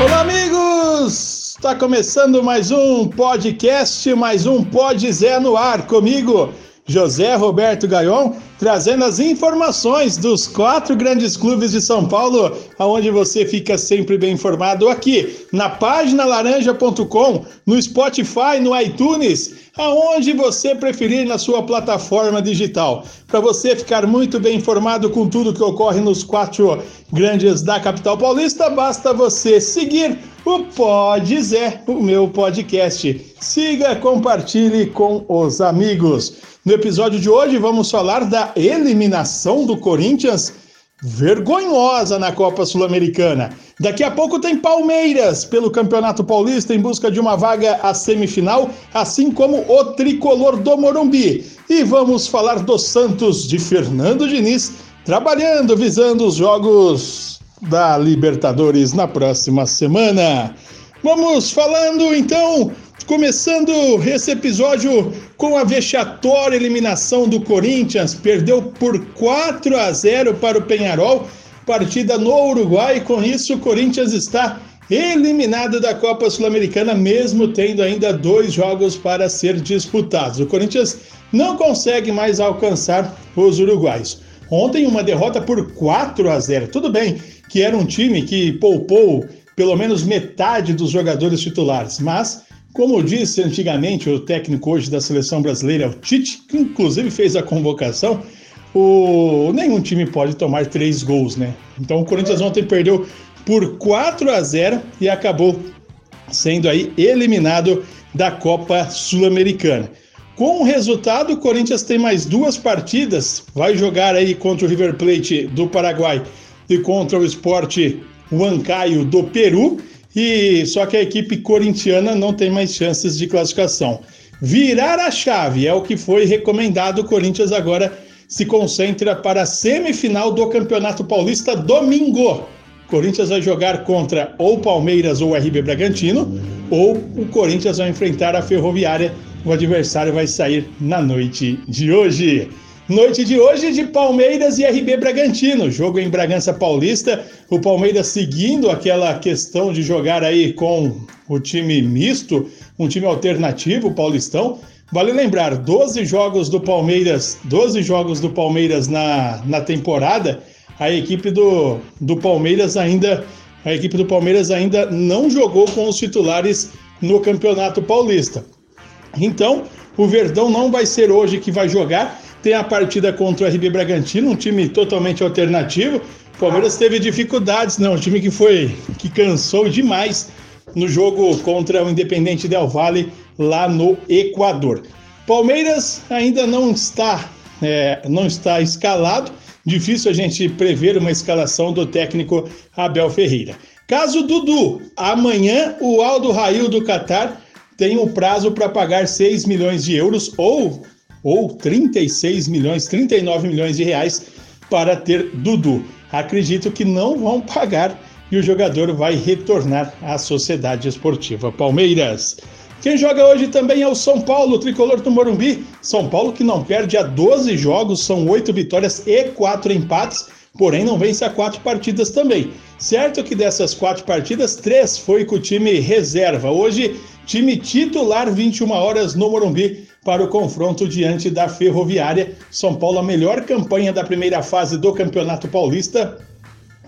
Olá, amigos! Está começando mais um podcast, mais um Pod Zé no ar comigo, José Roberto Gaion, trazendo as informações dos quatro grandes clubes de São Paulo, aonde você fica sempre bem informado aqui na página laranja.com, no Spotify, no iTunes, aonde você preferir na sua plataforma digital. Para você ficar muito bem informado com tudo que ocorre nos quatro grandes da capital paulista, basta você seguir o Pode Zé, o meu podcast. Siga, compartilhe com os amigos. No episódio de hoje, vamos falar da eliminação do Corinthians vergonhosa na Copa Sul-Americana. Daqui a pouco tem Palmeiras pelo Campeonato Paulista em busca de uma vaga à semifinal, assim como o tricolor do Morumbi. E vamos falar do Santos de Fernando Diniz, trabalhando visando os jogos da Libertadores na próxima semana. Vamos falando então Começando esse episódio com a vexatória eliminação do Corinthians, perdeu por 4 a 0 para o Penharol, partida no Uruguai. Com isso, o Corinthians está eliminado da Copa Sul-Americana, mesmo tendo ainda dois jogos para ser disputados. O Corinthians não consegue mais alcançar os uruguaios. Ontem, uma derrota por 4 a 0. Tudo bem que era um time que poupou pelo menos metade dos jogadores titulares, mas como disse antigamente o técnico hoje da seleção brasileira, o Tite, que inclusive fez a convocação, o... nenhum time pode tomar três gols, né? Então o Corinthians ontem perdeu por 4 a 0 e acabou sendo aí eliminado da Copa Sul-Americana. Com o resultado, o Corinthians tem mais duas partidas, vai jogar aí contra o River Plate do Paraguai e contra o Sport Huancayo do Peru e só que a equipe corintiana não tem mais chances de classificação. Virar a chave é o que foi recomendado. O Corinthians agora se concentra para a semifinal do Campeonato Paulista domingo. O Corinthians vai jogar contra ou Palmeiras ou RB Bragantino, ou o Corinthians vai enfrentar a Ferroviária. O adversário vai sair na noite de hoje. Noite de hoje de Palmeiras e RB Bragantino, jogo em Bragança Paulista. O Palmeiras seguindo aquela questão de jogar aí com o time misto, um time alternativo, Paulistão. Vale lembrar, 12 jogos do Palmeiras, 12 jogos do Palmeiras na, na temporada. A equipe do, do Palmeiras ainda a equipe do Palmeiras ainda não jogou com os titulares no Campeonato Paulista. Então, o Verdão não vai ser hoje que vai jogar, tem a partida contra o RB Bragantino, um time totalmente alternativo. O Palmeiras teve dificuldades, não, um time que foi que cansou demais no jogo contra o Independente Del Valle lá no Equador. Palmeiras ainda não está é, não está escalado, difícil a gente prever uma escalação do técnico Abel Ferreira. Caso Dudu, amanhã o Aldo Rail do Catar tem o prazo para pagar 6 milhões de euros ou ou 36 milhões, 39 milhões de reais para ter Dudu. Acredito que não vão pagar e o jogador vai retornar à Sociedade Esportiva Palmeiras. Quem joga hoje também é o São Paulo, tricolor do Morumbi. São Paulo que não perde há 12 jogos, são 8 vitórias e 4 empates, porém não vence a 4 partidas também. Certo que dessas 4 partidas, 3 foi com o time reserva. Hoje, time titular 21 horas no Morumbi para o confronto diante da Ferroviária. São Paulo, a melhor campanha da primeira fase do Campeonato Paulista.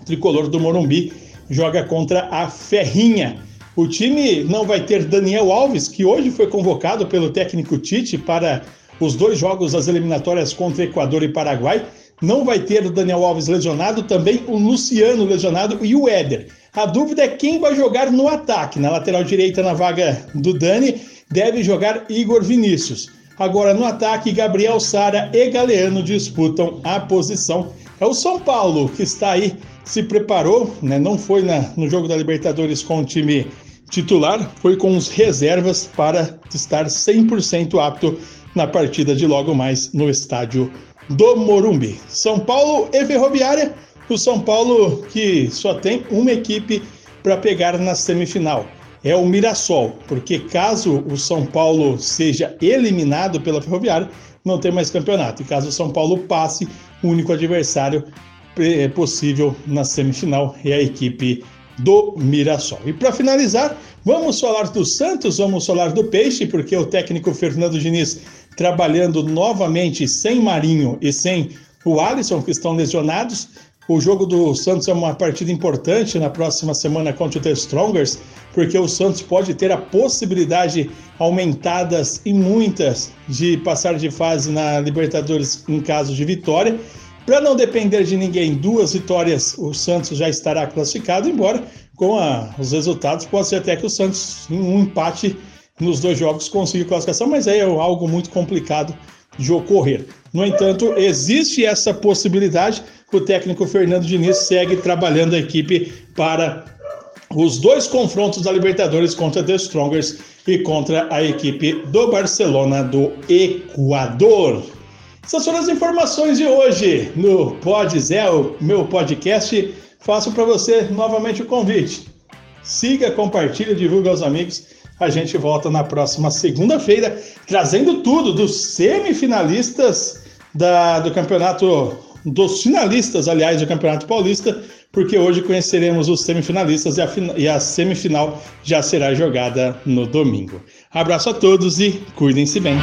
O tricolor do Morumbi joga contra a Ferrinha. O time não vai ter Daniel Alves, que hoje foi convocado pelo técnico Tite para os dois jogos das eliminatórias contra Equador e Paraguai. Não vai ter o Daniel Alves lesionado, também o Luciano lesionado e o Éder. A dúvida é quem vai jogar no ataque. Na lateral direita, na vaga do Dani, deve jogar Igor Vinícius. Agora no ataque, Gabriel Sara e Galeano disputam a posição. É o São Paulo que está aí, se preparou, né? não foi na, no jogo da Libertadores com o time titular, foi com os reservas para estar 100% apto na partida de logo mais no estádio do Morumbi. São Paulo e Ferroviária, o São Paulo que só tem uma equipe para pegar na semifinal é o Mirassol, porque caso o São Paulo seja eliminado pela Ferroviária, não tem mais campeonato. E caso o São Paulo passe, o único adversário é possível na semifinal é a equipe do Mirassol. E para finalizar, vamos falar do Santos, vamos falar do Peixe, porque o técnico Fernando Diniz trabalhando novamente sem Marinho e sem o Alisson, que estão lesionados. O jogo do Santos é uma partida importante na próxima semana contra o The Strongers, porque o Santos pode ter a possibilidade aumentadas e muitas de passar de fase na Libertadores em caso de vitória. Para não depender de ninguém, duas vitórias, o Santos já estará classificado, embora com a, os resultados pode ser até que o Santos, em um empate nos dois jogos, consiga classificação, mas aí é algo muito complicado de ocorrer. No entanto, existe essa possibilidade. O técnico Fernando Diniz segue trabalhando a equipe para os dois confrontos da Libertadores contra The Strongers e contra a equipe do Barcelona do Equador. Essas foram as informações de hoje no Pod Zé, o meu podcast. Faço para você novamente o convite. Siga, compartilhe, divulgue aos amigos a gente volta na próxima segunda-feira, trazendo tudo dos semifinalistas da, do campeonato, dos finalistas, aliás, do Campeonato Paulista, porque hoje conheceremos os semifinalistas e a, e a semifinal já será jogada no domingo. Abraço a todos e cuidem-se bem.